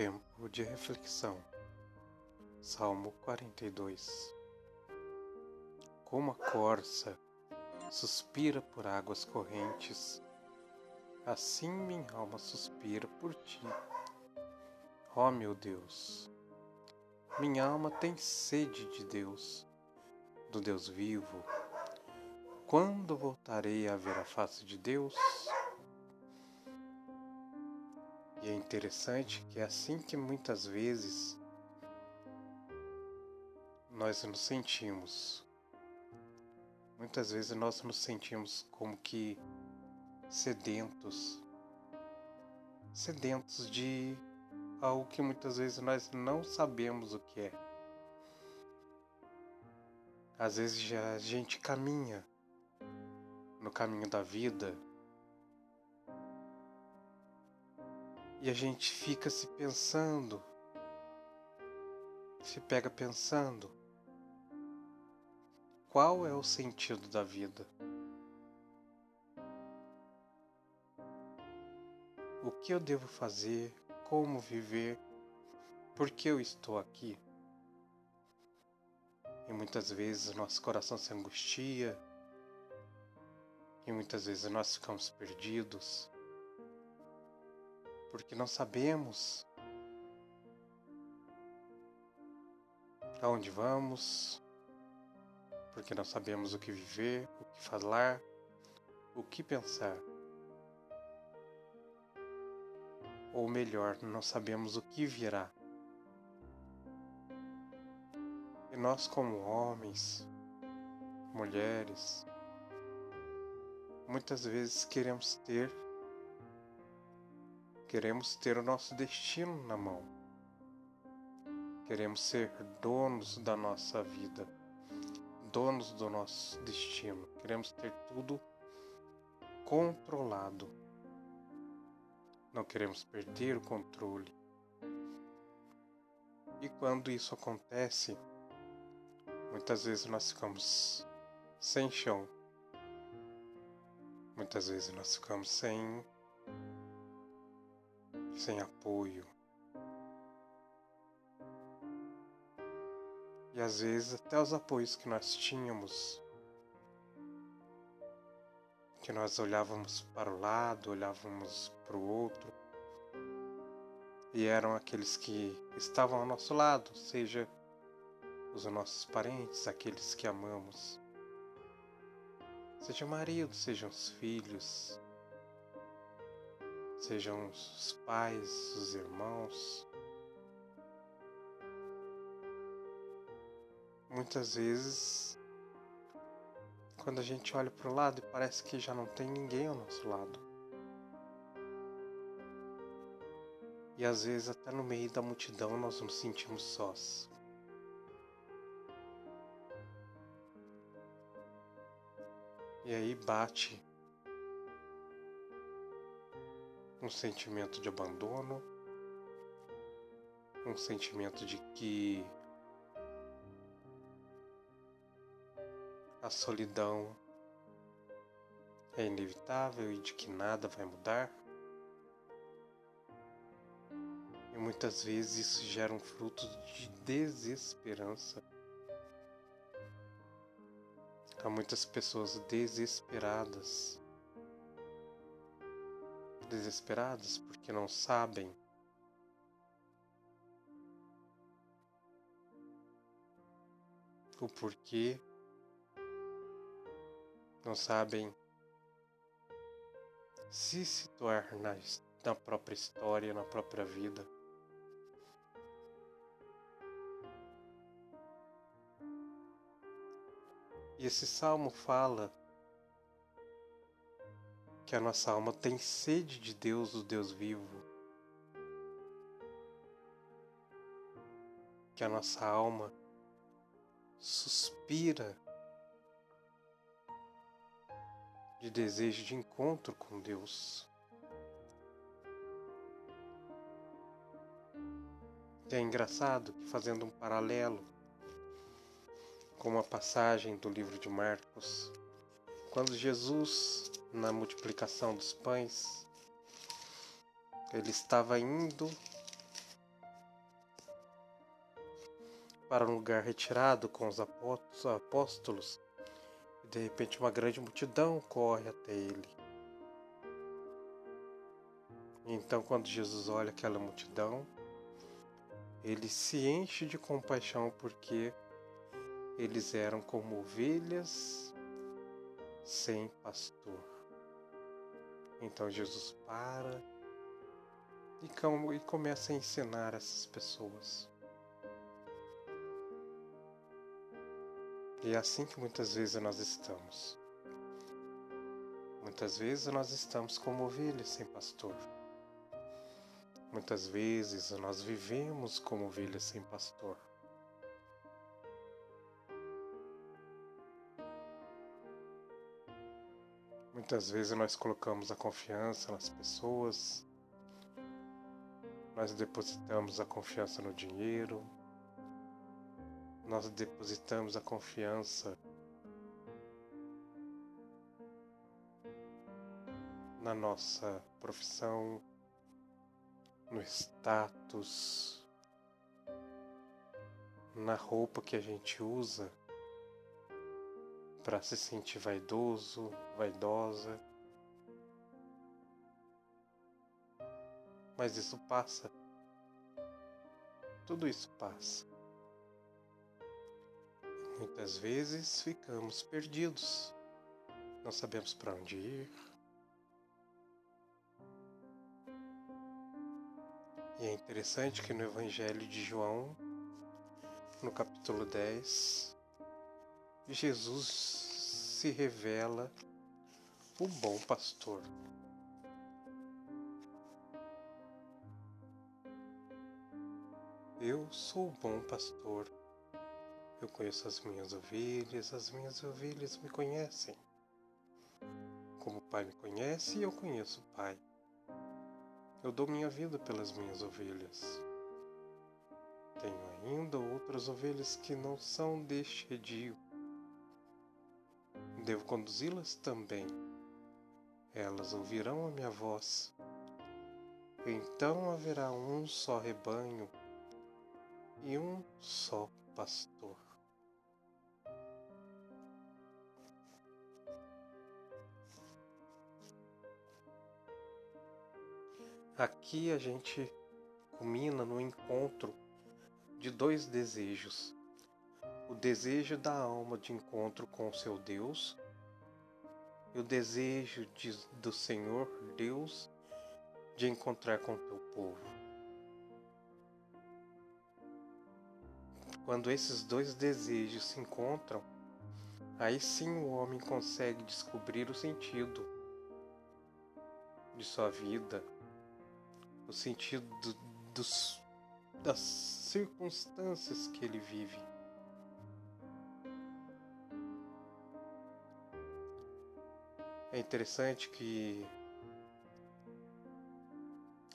Tempo de reflexão. Salmo 42. Como a corça suspira por águas correntes, assim minha alma suspira por ti. Ó oh, meu Deus, minha alma tem sede de Deus, do Deus vivo. Quando voltarei a ver a face de Deus? E é interessante que é assim que muitas vezes nós nos sentimos. Muitas vezes nós nos sentimos como que sedentos, sedentos de algo que muitas vezes nós não sabemos o que é. Às vezes a gente caminha no caminho da vida E a gente fica se pensando, se pega pensando, qual é o sentido da vida? O que eu devo fazer? Como viver? Por que eu estou aqui? E muitas vezes nosso coração se angustia, e muitas vezes nós ficamos perdidos porque não sabemos aonde vamos, porque não sabemos o que viver, o que falar, o que pensar. Ou melhor, não sabemos o que virá. E nós, como homens, mulheres, muitas vezes queremos ter Queremos ter o nosso destino na mão. Queremos ser donos da nossa vida, donos do nosso destino. Queremos ter tudo controlado. Não queremos perder o controle. E quando isso acontece, muitas vezes nós ficamos sem chão. Muitas vezes nós ficamos sem sem apoio. E às vezes até os apoios que nós tínhamos, que nós olhávamos para o lado, olhávamos para o outro, e eram aqueles que estavam ao nosso lado, seja os nossos parentes, aqueles que amamos, seja o marido, sejam os filhos, sejam os pais, os irmãos. Muitas vezes, quando a gente olha para o lado parece que já não tem ninguém ao nosso lado. E às vezes, até no meio da multidão, nós nos sentimos sós. E aí bate um sentimento de abandono, um sentimento de que a solidão é inevitável e de que nada vai mudar. E muitas vezes isso gera um fruto de desesperança. Há muitas pessoas desesperadas desesperados porque não sabem o porquê, não sabem se situar na, na própria história, na própria vida. E esse salmo fala que a nossa alma tem sede de Deus, do Deus vivo. Que a nossa alma suspira de desejo de encontro com Deus. E é engraçado que, fazendo um paralelo com uma passagem do livro de Marcos, quando Jesus, na multiplicação dos pães, ele estava indo para um lugar retirado com os apóstolos e de repente uma grande multidão corre até ele. Então, quando Jesus olha aquela multidão, ele se enche de compaixão porque eles eram como ovelhas sem pastor. Então Jesus para e começa a ensinar essas pessoas. E é assim que muitas vezes nós estamos. Muitas vezes nós estamos como ovelhas sem pastor. Muitas vezes nós vivemos como ovelhas sem pastor. Muitas vezes nós colocamos a confiança nas pessoas, nós depositamos a confiança no dinheiro, nós depositamos a confiança na nossa profissão, no status, na roupa que a gente usa para se sentir vaidoso, vaidosa. Mas isso passa. Tudo isso passa. Muitas vezes ficamos perdidos, não sabemos para onde ir. E é interessante que no Evangelho de João, no capítulo 10, Jesus se revela o bom pastor. Eu sou o bom pastor eu conheço as minhas ovelhas, as minhas ovelhas me conhecem. Como o Pai me conhece, eu conheço o Pai. Eu dou minha vida pelas minhas ovelhas. Tenho ainda outras ovelhas que não são deste redil. Devo conduzi-las também. Elas ouvirão a minha voz. Então haverá um só rebanho e um só pastor. Aqui a gente culmina no encontro de dois desejos. O desejo da alma de encontro com o seu Deus e o desejo de, do Senhor Deus de encontrar com o teu povo. Quando esses dois desejos se encontram, aí sim o homem consegue descobrir o sentido de sua vida, o sentido do, dos, das circunstâncias que ele vive. Interessante que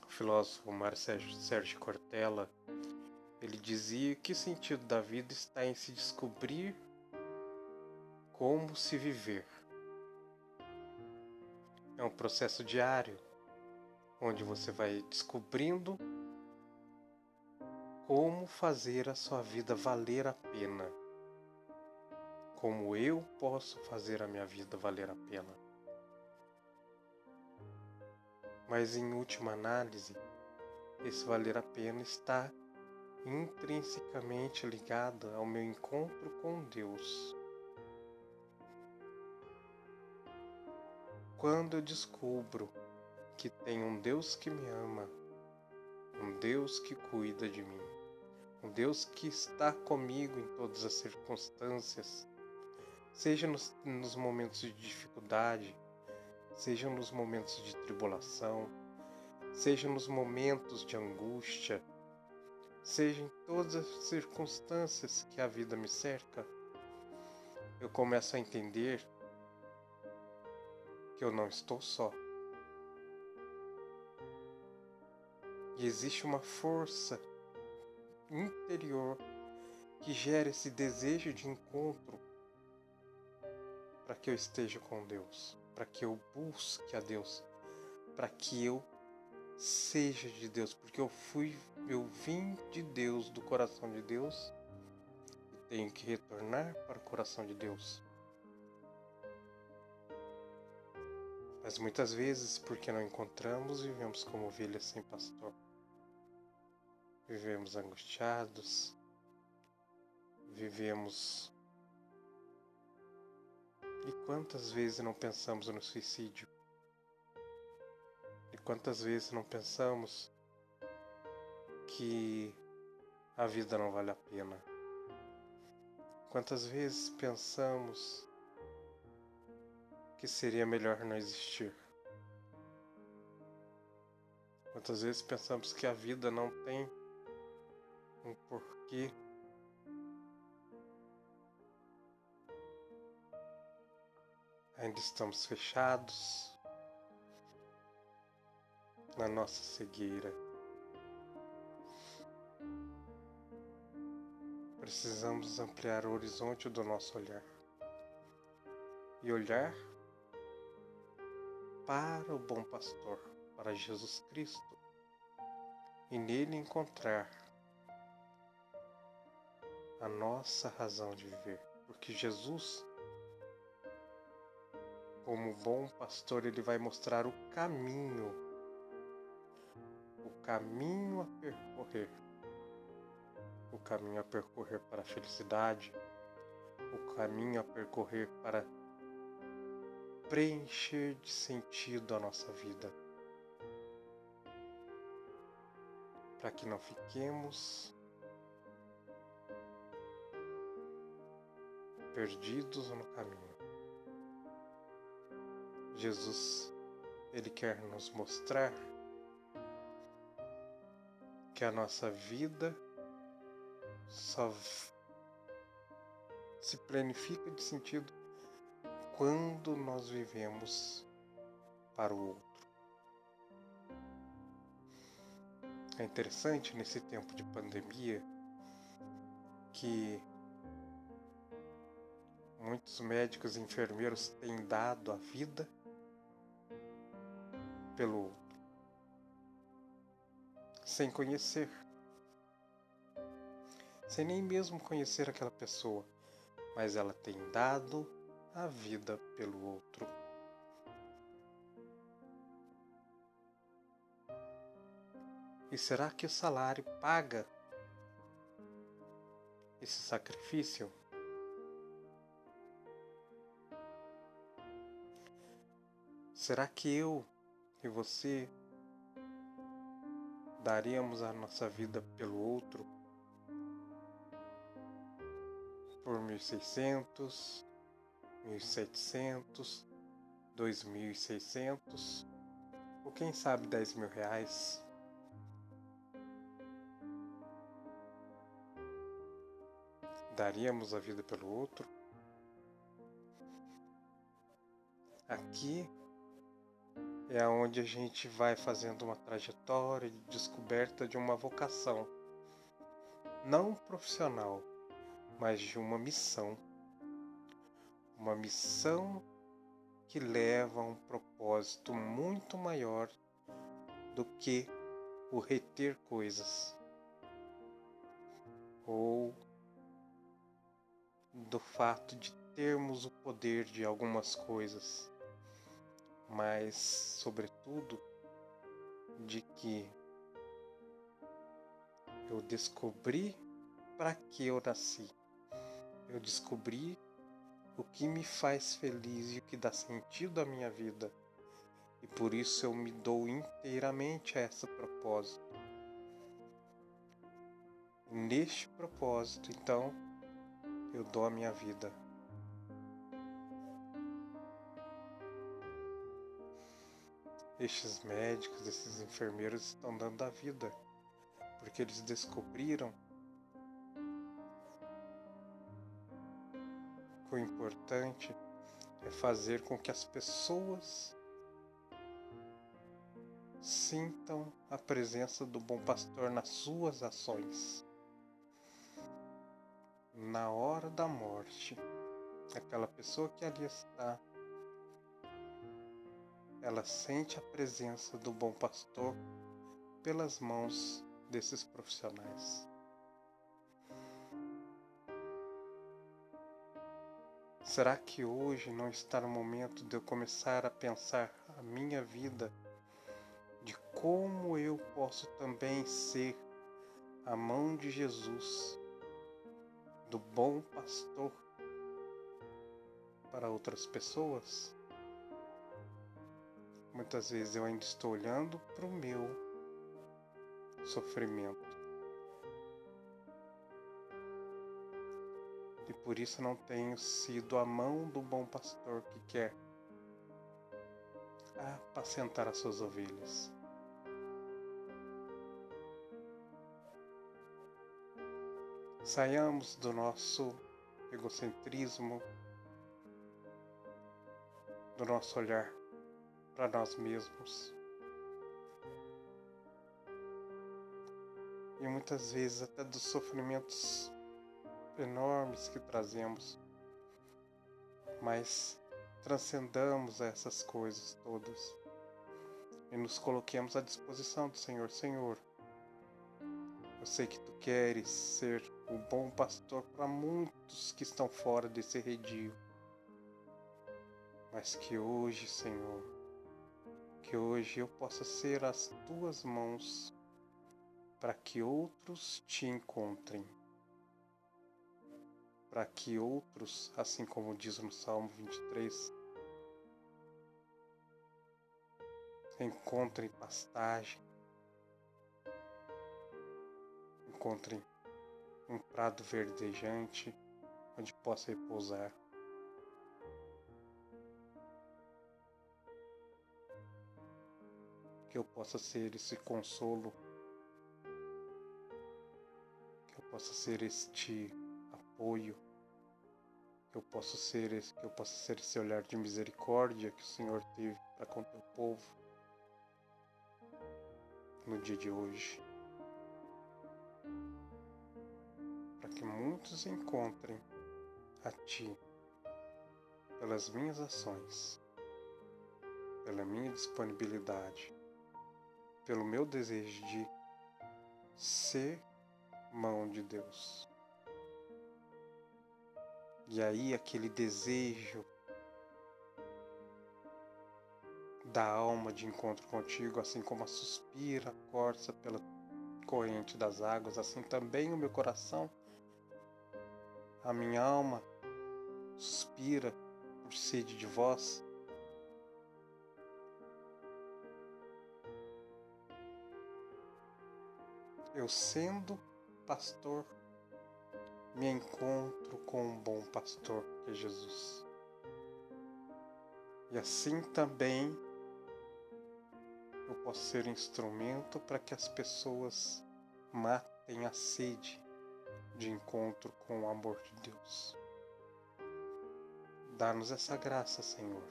o filósofo Mário Sérgio Cortella ele dizia que o sentido da vida está em se descobrir como se viver. É um processo diário onde você vai descobrindo como fazer a sua vida valer a pena. Como eu posso fazer a minha vida valer a pena. Mas em última análise, esse valer a pena está intrinsecamente ligada ao meu encontro com Deus. Quando eu descubro que tem um Deus que me ama, um Deus que cuida de mim, um Deus que está comigo em todas as circunstâncias, seja nos, nos momentos de dificuldade, seja nos momentos de tribulação, seja nos momentos de angústia, seja em todas as circunstâncias que a vida me cerca, eu começo a entender que eu não estou só. E existe uma força interior que gera esse desejo de encontro para que eu esteja com Deus, para que eu busque a Deus, para que eu seja de Deus, porque eu fui, eu vim de Deus, do coração de Deus, tenho que retornar para o coração de Deus. Mas muitas vezes, porque não encontramos, vivemos como ovelhas sem pastor. Vivemos angustiados, vivemos. E quantas vezes não pensamos no suicídio? E quantas vezes não pensamos que a vida não vale a pena? Quantas vezes pensamos que seria melhor não existir? Quantas vezes pensamos que a vida não tem um porquê? Ainda estamos fechados na nossa cegueira. Precisamos ampliar o horizonte do nosso olhar e olhar para o bom pastor, para Jesus Cristo, e nele encontrar a nossa razão de viver, porque Jesus, como bom pastor, ele vai mostrar o caminho, o caminho a percorrer o caminho a percorrer para a felicidade, o caminho a percorrer para preencher de sentido a nossa vida. Para que não fiquemos perdidos no caminho. Jesus, Ele quer nos mostrar que a nossa vida só se planifica de sentido quando nós vivemos para o outro. É interessante nesse tempo de pandemia que muitos médicos e enfermeiros têm dado a vida pelo outro, sem conhecer sem nem mesmo conhecer aquela pessoa, mas ela tem dado a vida pelo outro. E será que o salário paga esse sacrifício? Será que eu e você daríamos a nossa vida pelo outro? por 1.600, 1.700, 2.600 ou quem sabe 10 mil reais. Daríamos a vida pelo outro? Aqui é onde a gente vai fazendo uma trajetória de descoberta de uma vocação, não profissional, mas de uma missão. Uma missão que leva a um propósito muito maior do que o reter coisas. Ou do fato de termos o poder de algumas coisas, mas, sobretudo, de que eu descobri para que eu nasci eu descobri o que me faz feliz e o que dá sentido à minha vida. E por isso eu me dou inteiramente a esse propósito. neste propósito, então, eu dou a minha vida. Estes médicos, esses enfermeiros estão dando a vida, porque eles descobriram o importante é fazer com que as pessoas sintam a presença do bom pastor nas suas ações. Na hora da morte, aquela pessoa que ali está, ela sente a presença do bom pastor pelas mãos desses profissionais. Será que hoje não está no momento de eu começar a pensar a minha vida, de como eu posso também ser a mão de Jesus, do bom pastor para outras pessoas? Muitas vezes eu ainda estou olhando para o meu sofrimento. E por isso não tenho sido a mão do bom pastor que quer apacentar as suas ovelhas. Saiamos do nosso egocentrismo, do nosso olhar para nós mesmos. E muitas vezes até dos sofrimentos enormes que trazemos, mas transcendamos essas coisas todas e nos coloquemos à disposição do Senhor. Senhor, eu sei que tu queres ser o bom pastor para muitos que estão fora desse redil, mas que hoje, Senhor, que hoje eu possa ser as tuas mãos para que outros te encontrem para que outros, assim como diz no Salmo 23, encontrem pastagem, encontrem um prado verdejante onde possa repousar. Que eu possa ser esse consolo, que eu possa ser este apoio, que eu possa ser esse, que eu possa ser esse olhar de misericórdia que o Senhor teve para com teu povo no dia de hoje. Para que muitos encontrem a ti pelas minhas ações, pela minha disponibilidade, pelo meu desejo de ser mão de Deus. E aí aquele desejo da alma de encontro contigo, assim como a suspira corça pela corrente das águas, assim também o meu coração, a minha alma suspira por sede de vós. Eu sendo pastor me encontro com um bom pastor que é Jesus. E assim também eu posso ser instrumento para que as pessoas matem a sede de encontro com o amor de Deus. Dá-nos essa graça, Senhor.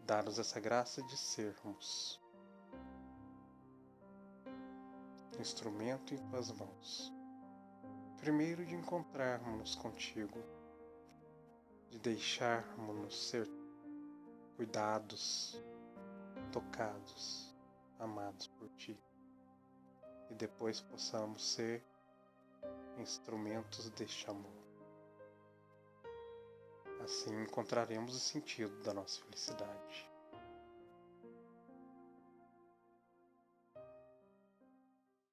Dá-nos essa graça de sermos instrumento em tuas mãos primeiro de encontrarmos contigo, de deixarmos-nos ser cuidados, tocados, amados por ti, e depois possamos ser instrumentos deste amor. Assim encontraremos o sentido da nossa felicidade.